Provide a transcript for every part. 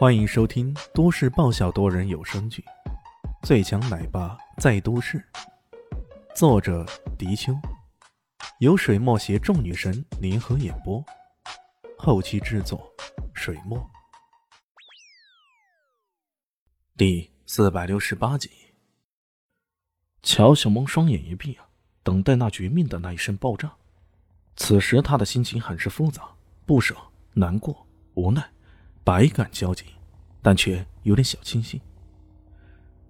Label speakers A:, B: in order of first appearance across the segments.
A: 欢迎收听都市爆笑多人有声剧《最强奶爸在都市》，作者：迪秋，由水墨携众女神联合演播，后期制作：水墨。第四百六十八集，乔小萌双眼一闭啊，等待那绝命的那一声爆炸。此时他的心情很是复杂，不舍、难过、无奈。百感交集，但却有点小庆幸。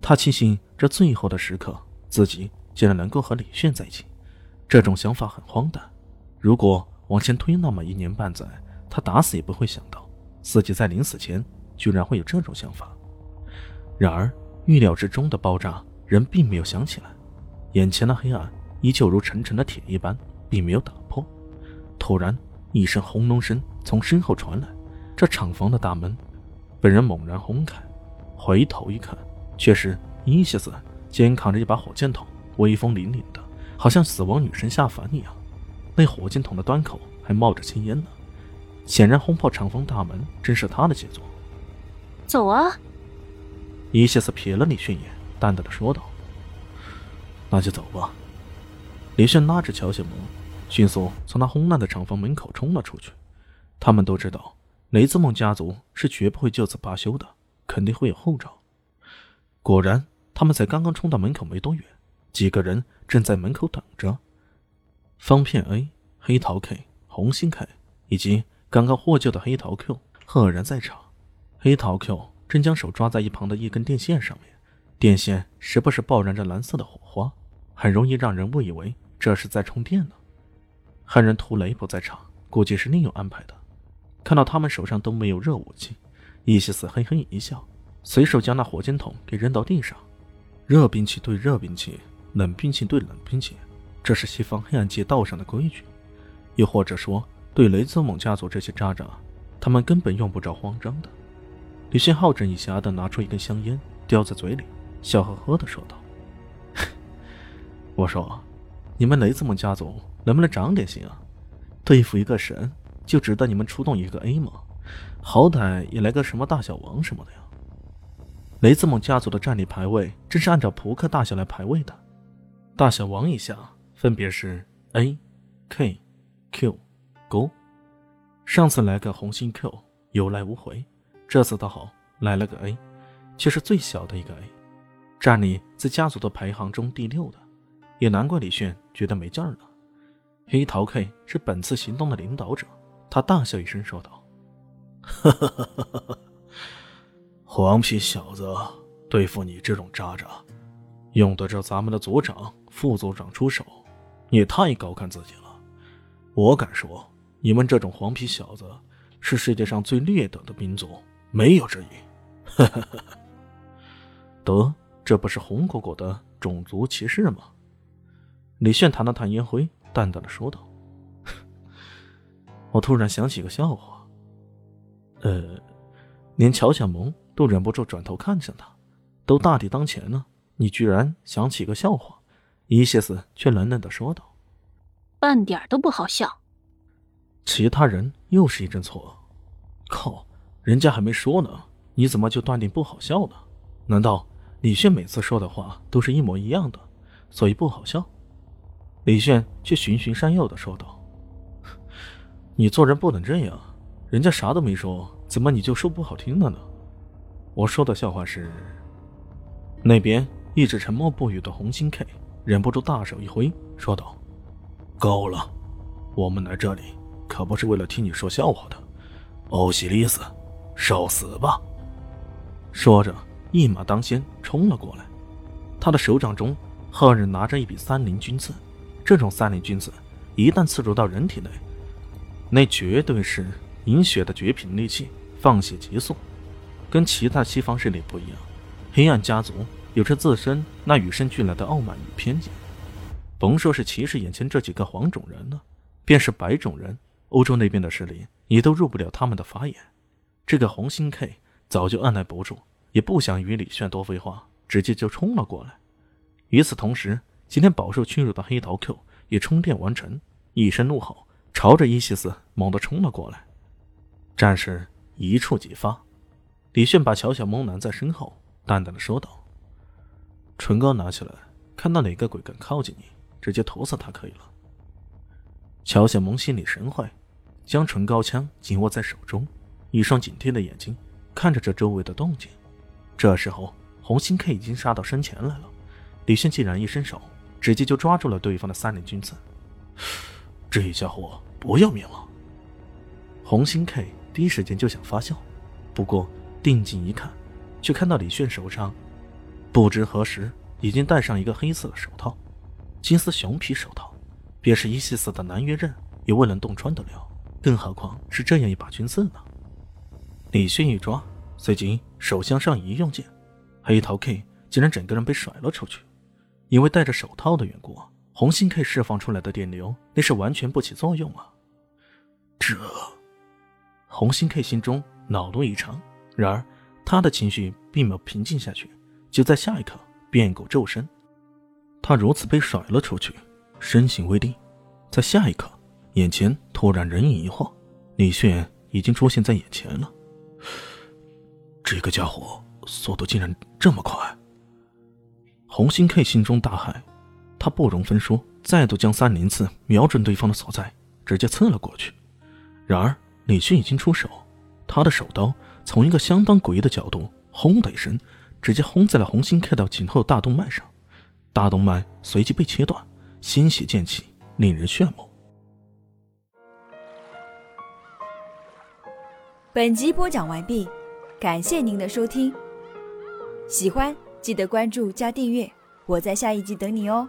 A: 他庆幸这最后的时刻，自己竟然能够和李炫在一起。这种想法很荒诞。如果往前推那么一年半载，他打死也不会想到，自己在临死前居然会有这种想法。然而，预料之中的爆炸，人并没有想起来。眼前的黑暗依旧如沉沉的铁一般，并没有打破。突然，一声轰隆声从身后传来。这厂房的大门，被人猛然轰开，回头一看，却是伊西斯肩扛着一把火箭筒，威风凛凛的，好像死亡女神下凡一样。那火箭筒的端口还冒着青烟呢，显然轰破厂房大门真是他的杰作。
B: 走啊！
A: 伊西斯瞥了李迅一眼，淡淡的说道：“那就走吧。”李迅拉着乔小萌，迅速从那轰烂的厂房门口冲了出去。他们都知道。雷兹梦家族是绝不会就此罢休的，肯定会有后招。果然，他们才刚刚冲到门口没多远，几个人正在门口等着。方片 A、黑桃 K、红心 K 以及刚刚获救的黑桃 Q 赫然在场。黑桃 Q 正将手抓在一旁的一根电线上面，电线时不时爆燃着蓝色的火花，很容易让人误以为这是在充电呢。汉人图雷不在场，估计是另有安排的。看到他们手上都没有热武器，伊西斯嘿嘿一笑，随手将那火箭筒给扔到地上。热兵器对热兵器，冷兵器对冷兵器，这是西方黑暗界道上的规矩。又或者说，对雷泽蒙家族这些渣渣，他们根本用不着慌张的。李信好整以暇的拿出一根香烟，叼在嘴里，笑呵呵的说道：“ 我说，你们雷泽蒙家族能不能长点心啊？对付一个神。”就值得你们出动一个 A 吗？好歹也来个什么大小王什么的呀！雷兹蒙家族的战力排位正是按照扑克大小来排位的，大小王以下分别是 A、K、Q、勾。上次来个红心 Q，有来无回，这次倒好，来了个 A，却是最小的一个 A，战力在家族的排行中第六的，也难怪李炫觉得没劲儿了。黑桃 K 是本次行动的领导者。他大笑一声，说道：“哈哈哈！黄皮小子，对付你这种渣渣，用得着咱们的组长、副组长出手？你太高看自己了。我敢说，你们这种黄皮小子是世界上最劣等的民族，没有之一。”哈哈得，这不是红果果的种族歧视吗？李炫弹了弹烟灰，淡淡的说道。我突然想起个笑话，呃，连乔小萌都忍不住转头看向他，都大敌当前了，你居然想起个笑话？伊谢斯却冷冷的说道：“
B: 半点都不好笑。”
A: 其他人又是一阵错愕。靠，人家还没说呢，你怎么就断定不好笑呢？难道李炫每次说的话都是一模一样的，所以不好笑？李炫却循循善诱的说道。你做人不能这样，人家啥都没说，怎么你就说不好听了呢？我说的笑话是。那边一直沉默不语的红心 K 忍不住大手一挥，说道：“够了，我们来这里可不是为了听你说笑话的。”欧西里斯，受死吧！说着，一马当先冲了过来。他的手掌中赫然拿着一笔三菱军刺，这种三菱军刺一旦刺入到人体内。那绝对是饮血的绝品利器，放血急速。跟其他西方势力不一样，黑暗家族有着自身那与生俱来的傲慢与偏见。甭说是歧视眼前这几个黄种人了，便是白种人，欧洲那边的势力也都入不了他们的法眼。这个红心 K 早就按耐不住，也不想与李炫多废话，直接就冲了过来。与此同时，今天饱受屈辱的黑桃 Q 也充电完成，一声怒吼。朝着伊西斯猛地冲了过来，战事一触即发。李炫把乔小萌拦在身后，淡淡的说道：“唇膏拿起来，看到哪个鬼敢靠近你，直接捅死他可以了。”乔小萌心领神会，将唇膏枪紧握在手中，一双警惕的眼睛看着这周围的动静。这时候，红心 K 已经杀到身前来了。李炫竟然一伸手，直接就抓住了对方的三连君子。这家伙不要命了！红心 K 第一时间就想发笑，不过定睛一看，却看到李炫手上不知何时已经戴上一个黑色的手套，金丝熊皮手套，便是一细四的南越刃也未能洞穿得了，更何况是这样一把军刺呢？李炫一抓，随即手向上一用剑，黑桃 K 竟然整个人被甩了出去。因为戴着手套的缘故，红心 K 释放出来的电流那是完全不起作用啊！这，红心 K 心中恼怒异常。然而，他的情绪并没有平静下去。就在下一刻，变狗骤身，他如此被甩了出去，身形未定。在下一刻，眼前突然人影一晃，李炫已经出现在眼前了。这个家伙速度竟然这么快！红心 K 心中大骇，他不容分说，再度将三连刺瞄准对方的所在，直接刺了过去。然而李迅已经出手，他的手刀从一个相当诡异的角度，轰的一声，直接轰在了红心 K 的颈后大动脉上，大动脉随即被切断，鲜血溅起，令人炫目。
C: 本集播讲完毕，感谢您的收听，喜欢。记得关注加订阅，我在下一集等你哦。